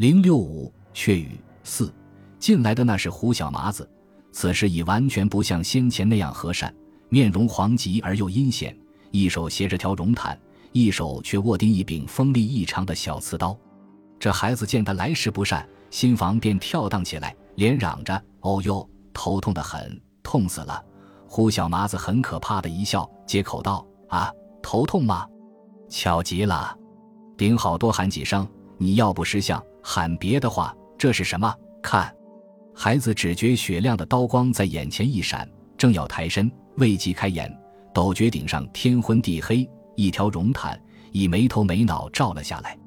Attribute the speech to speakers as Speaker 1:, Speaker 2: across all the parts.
Speaker 1: 零六五雀语四进来的那是胡小麻子，此时已完全不像先前那样和善，面容黄急而又阴险，一手携着条绒毯，一手却握定一柄锋利异常的小刺刀。这孩子见他来势不善，心房便跳荡起来，连嚷着：“哦哟，头痛得很，痛死了！”胡小麻子很可怕的一笑，接口道：“啊，头痛吗？巧极了，顶好多喊几声。你要不识相。”喊别的话，这是什么？看，孩子只觉雪亮的刀光在眼前一闪，正要抬身，未及开眼，陡觉顶上天昏地黑，一条绒毯已没头没脑照了下来。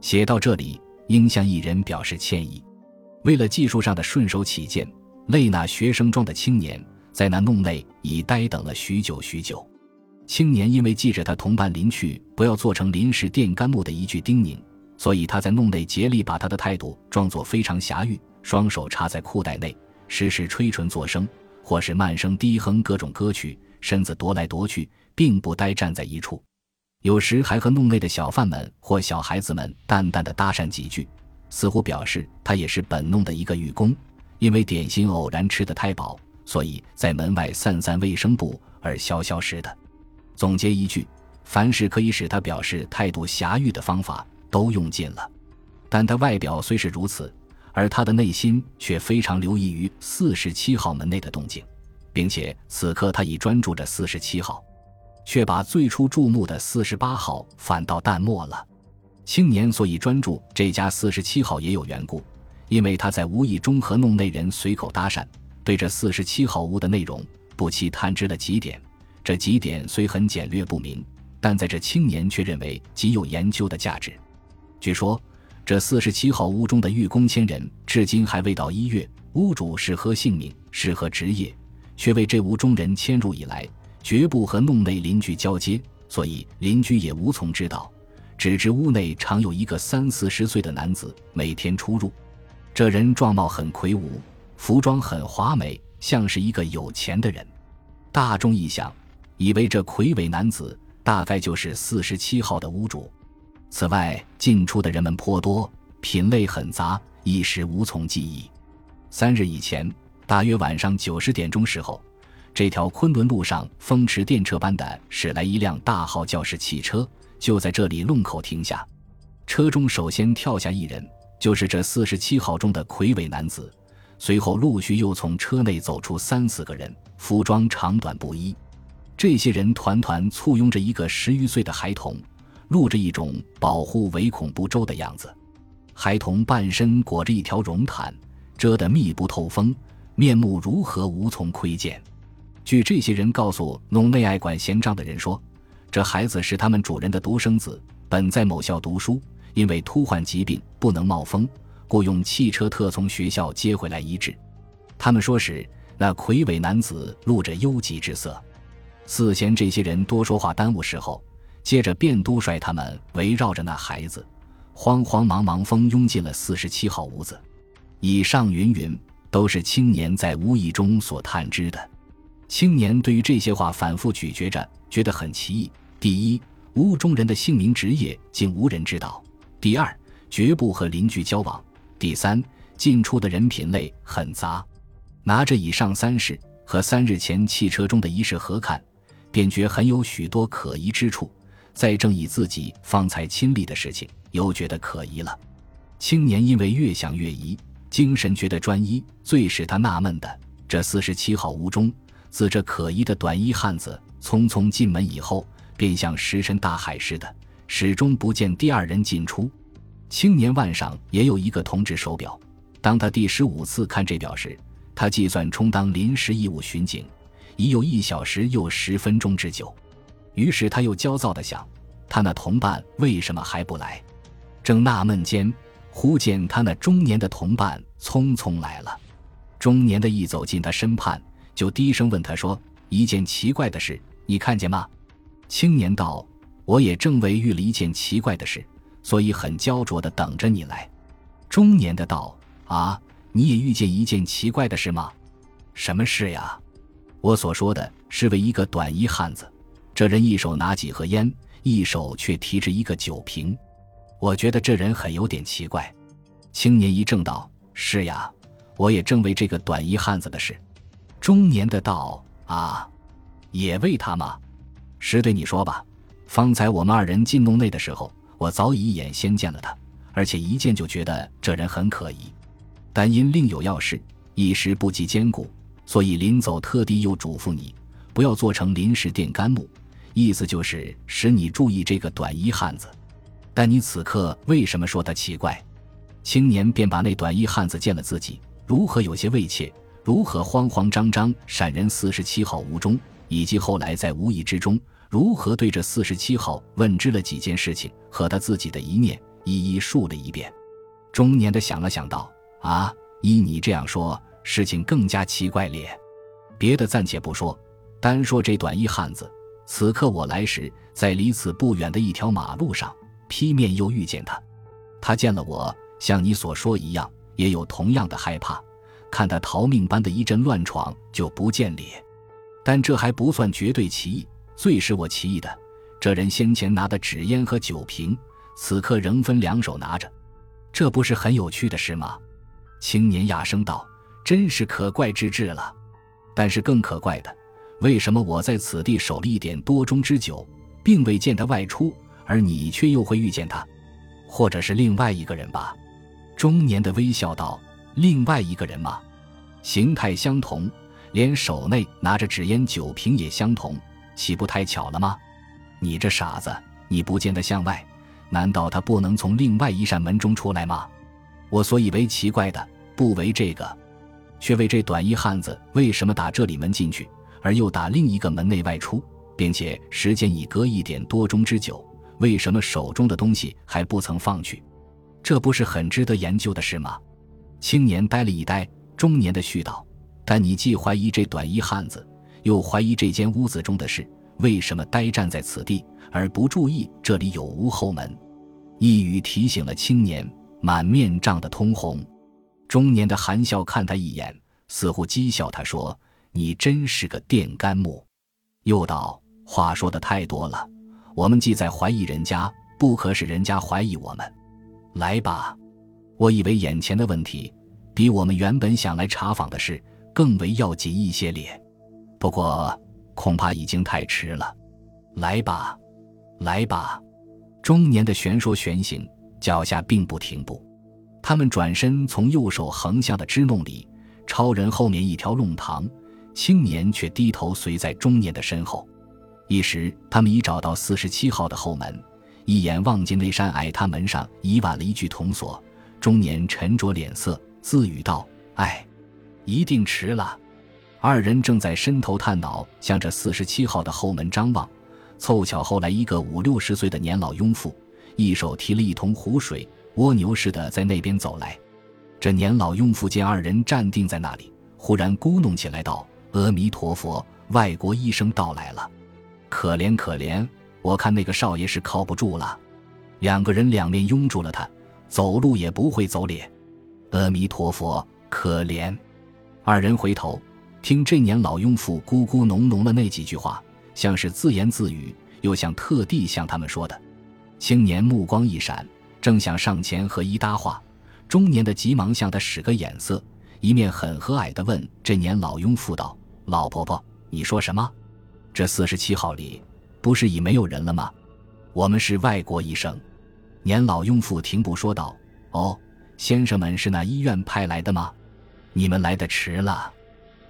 Speaker 1: 写到这里，应向一人表示歉意。为了技术上的顺手起见，累那学生装的青年在那弄内已呆等了许久许久。青年因为记着他同伴临去不要做成临时电杆木的一句叮咛。所以他在弄内竭力把他的态度装作非常侠欲，双手插在裤袋内，时时吹唇作声，或是慢声低哼各种歌曲，身子踱来踱去，并不呆站在一处。有时还和弄内的小贩们或小孩子们淡淡的搭讪几句，似乎表示他也是本弄的一个寓工。因为点心偶然吃得太饱，所以在门外散散卫生布而消消食的。总结一句，凡是可以使他表示态度侠欲的方法。都用尽了，但他外表虽是如此，而他的内心却非常留意于四十七号门内的动静，并且此刻他已专注着四十七号，却把最初注目的四十八号反倒淡漠了。青年所以专注这家四十七号也有缘故，因为他在无意中和弄内人随口搭讪，对这四十七号屋的内容不期探知了几点。这几点虽很简略不明，但在这青年却认为极有研究的价值。据说，这四十七号屋中的寓工千人，至今还未到一月。屋主是何姓名，是何职业，却为这屋中人迁入以来，绝不和弄内邻居交接，所以邻居也无从知道。只知屋内常有一个三四十岁的男子每天出入。这人状貌很魁梧，服装很华美，像是一个有钱的人。大众一想，以为这魁伟男子大概就是四十七号的屋主。此外，进出的人们颇多，品类很杂，一时无从记忆。三日以前，大约晚上九十点钟时候，这条昆仑路上风驰电掣般的驶来一辆大号教士汽车，就在这里弄口停下。车中首先跳下一人，就是这四十七号中的魁伟男子。随后陆续又从车内走出三四个人，服装长短不一。这些人团团簇拥着一个十余岁的孩童。露着一种保护唯恐不周的样子，孩童半身裹着一条绒毯，遮得密不透风，面目如何无从窥见。据这些人告诉弄内爱管闲账的人说，这孩子是他们主人的独生子，本在某校读书，因为突患疾病不能冒风，故用汽车特从学校接回来医治。他们说时，那魁伟男子露着忧急之色，似嫌这些人多说话耽误时候。接着便督率他们围绕着那孩子，慌慌忙忙蜂拥进了四十七号屋子。以上云云都是青年在无意中所探知的。青年对于这些话反复咀嚼着，觉得很奇异。第一，屋中人的姓名职业竟无人知道；第二，绝不和邻居交往；第三，进出的人品类很杂。拿着以上三事和三日前汽车中的一事合看，便觉很有许多可疑之处。再正以自己方才亲历的事情，又觉得可疑了。青年因为越想越疑，精神觉得专一。最使他纳闷的，这四十七号屋中，自这可疑的短衣汉子匆匆进门以后，便像石沉大海似的，始终不见第二人进出。青年腕上也有一个铜制手表，当他第十五次看这表时，他计算充当临时义务巡警，已有一小时又十分钟之久。于是他又焦躁地想：他那同伴为什么还不来？正纳闷间，忽见他那中年的同伴匆匆来了。中年的一走进他身畔，就低声问他说：“一件奇怪的事，你看见吗？”青年道：“我也正为遇了一件奇怪的事，所以很焦灼地等着你来。”中年的道：“啊，你也遇见一件奇怪的事吗？什么事呀？我所说的是为一个短衣汉子。”这人一手拿几盒烟，一手却提着一个酒瓶，我觉得这人很有点奇怪。青年一怔道：“是呀，我也正为这个短衣汉子的事。”中年的道：“啊，也为他吗？实对你说吧，方才我们二人进洞内的时候，我早已一眼先见了他，而且一见就觉得这人很可疑。但因另有要事，一时不及兼顾，所以临走特地又嘱咐你，不要做成临时电杆木，意思就是使你注意这个短衣汉子。但你此刻为什么说他奇怪？”青年便把那短衣汉子见了自己如何有些畏怯，如何慌慌张张闪人四十七号屋中，以及后来在无意之中如何对着四十七号问知了几件事情和他自己的一念，一一述了一遍。中年的想了想道：“啊，依你这样说，事情更加奇怪咧。别的暂且不说，单说这短衣汉子，此刻我来时在离此不远的一条马路上，劈面又遇见他，他见了我。”像你所说一样，也有同样的害怕，看他逃命般的一阵乱闯就不见脸。但这还不算绝对奇异，最使我奇异的，这人先前拿的纸烟和酒瓶，此刻仍分两手拿着，这不是很有趣的事吗？青年哑声道：“真是可怪之至了。但是更可怪的，为什么我在此地守了一点多钟之久，并未见他外出，而你却又会遇见他？或者是另外一个人吧？”中年的微笑道：“另外一个人吗？形态相同，连手内拿着纸烟酒瓶也相同，岂不太巧了吗？你这傻子，你不见得向外，难道他不能从另外一扇门中出来吗？我所以为奇怪的，不为这个，却为这短衣汉子为什么打这里门进去，而又打另一个门内外出，并且时间已隔一点多钟之久，为什么手中的东西还不曾放去？”这不是很值得研究的事吗？青年呆了一呆，中年的絮道：“但你既怀疑这短衣汉子，又怀疑这间屋子中的事，为什么呆站在此地，而不注意这里有无后门？”一语提醒了青年，满面涨得通红。中年的含笑看他一眼，似乎讥笑他说：“你真是个电杆木。”又道：“话说的太多了，我们既在怀疑人家，不可使人家怀疑我们。”来吧，我以为眼前的问题比我们原本想来查访的事更为要紧一些咧。不过恐怕已经太迟了。来吧，来吧。中年的旋说旋行，脚下并不停步。他们转身从右手横向的支弄里，超人后面一条弄堂，青年却低头随在中年的身后。一时，他们已找到四十七号的后门。一眼望见那扇矮榻门上已挽了一具铜锁，中年沉着脸色，自语道：“哎，一定迟了。”二人正在伸头探脑，向着四十七号的后门张望，凑巧后来一个五六十岁的年老庸妇，一手提了一桶湖水，蜗牛似的在那边走来。这年老庸妇见二人站定在那里，忽然咕哝起来道：“阿弥陀佛，外国医生到来了，可怜可怜。”我看那个少爷是靠不住了，两个人两面拥住了他，走路也不会走咧。阿弥陀佛，可怜！二人回头，听这年老庸妇咕咕哝哝的那几句话，像是自言自语，又像特地向他们说的。青年目光一闪，正想上前和一搭话，中年的急忙向他使个眼色，一面很和蔼地问这年老庸妇道：“老婆婆，你说什么？这四十七号里？”不是已没有人了吗？我们是外国医生。年老庸妇停步说道：“哦，先生们是那医院派来的吗？你们来的迟了。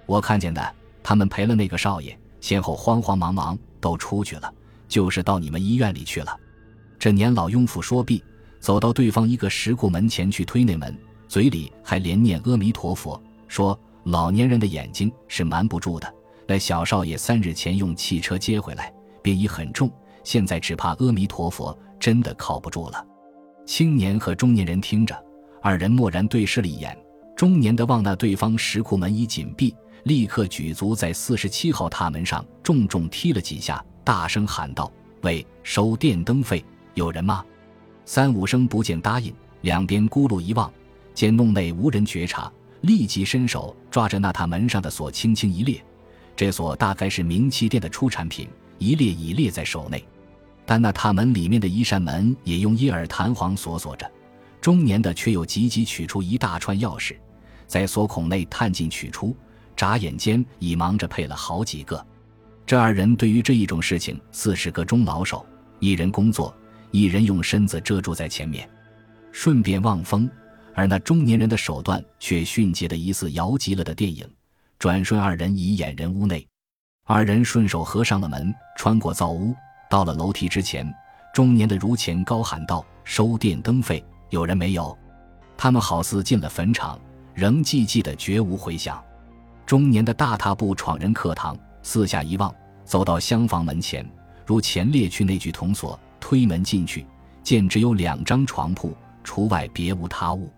Speaker 1: 我看见的，他们陪了那个少爷，先后慌慌忙忙都出去了，就是到你们医院里去了。”这年老庸妇说毕，走到对方一个石库门前去推那门，嘴里还连念阿弥陀佛，说：“老年人的眼睛是瞒不住的。那小少爷三日前用汽车接回来。”便已很重，现在只怕阿弥陀佛真的靠不住了。青年和中年人听着，二人默然对视了一眼。中年的望那对方石库门已紧闭，立刻举足在四十七号踏门上重重踢了几下，大声喊道：“喂，收电灯费，有人吗？”三五声不见答应，两边咕噜一望，见弄内无人觉察，立即伸手抓着那塔门上的锁，轻轻一裂。这锁大概是明气店的出产品。一列已列在手内，但那塔门里面的一扇门也用一耳弹簧锁锁着。中年的却又急急取出一大串钥匙，在锁孔内探进取出，眨眼间已忙着配了好几个。这二人对于这一种事情似是个中老手，一人工作，一人用身子遮住在前面，顺便望风。而那中年人的手段却迅捷的疑似摇极了的电影，转瞬二人已掩人屋内。二人顺手合上了门，穿过灶屋，到了楼梯之前，中年的如前高喊道：“收电灯费，有人没有？”他们好似进了坟场，仍寂寂的绝无回响。中年的大踏步闯人客堂，四下一望，走到厢房门前，如前列去那具铜锁，推门进去，见只有两张床铺，除外别无他物。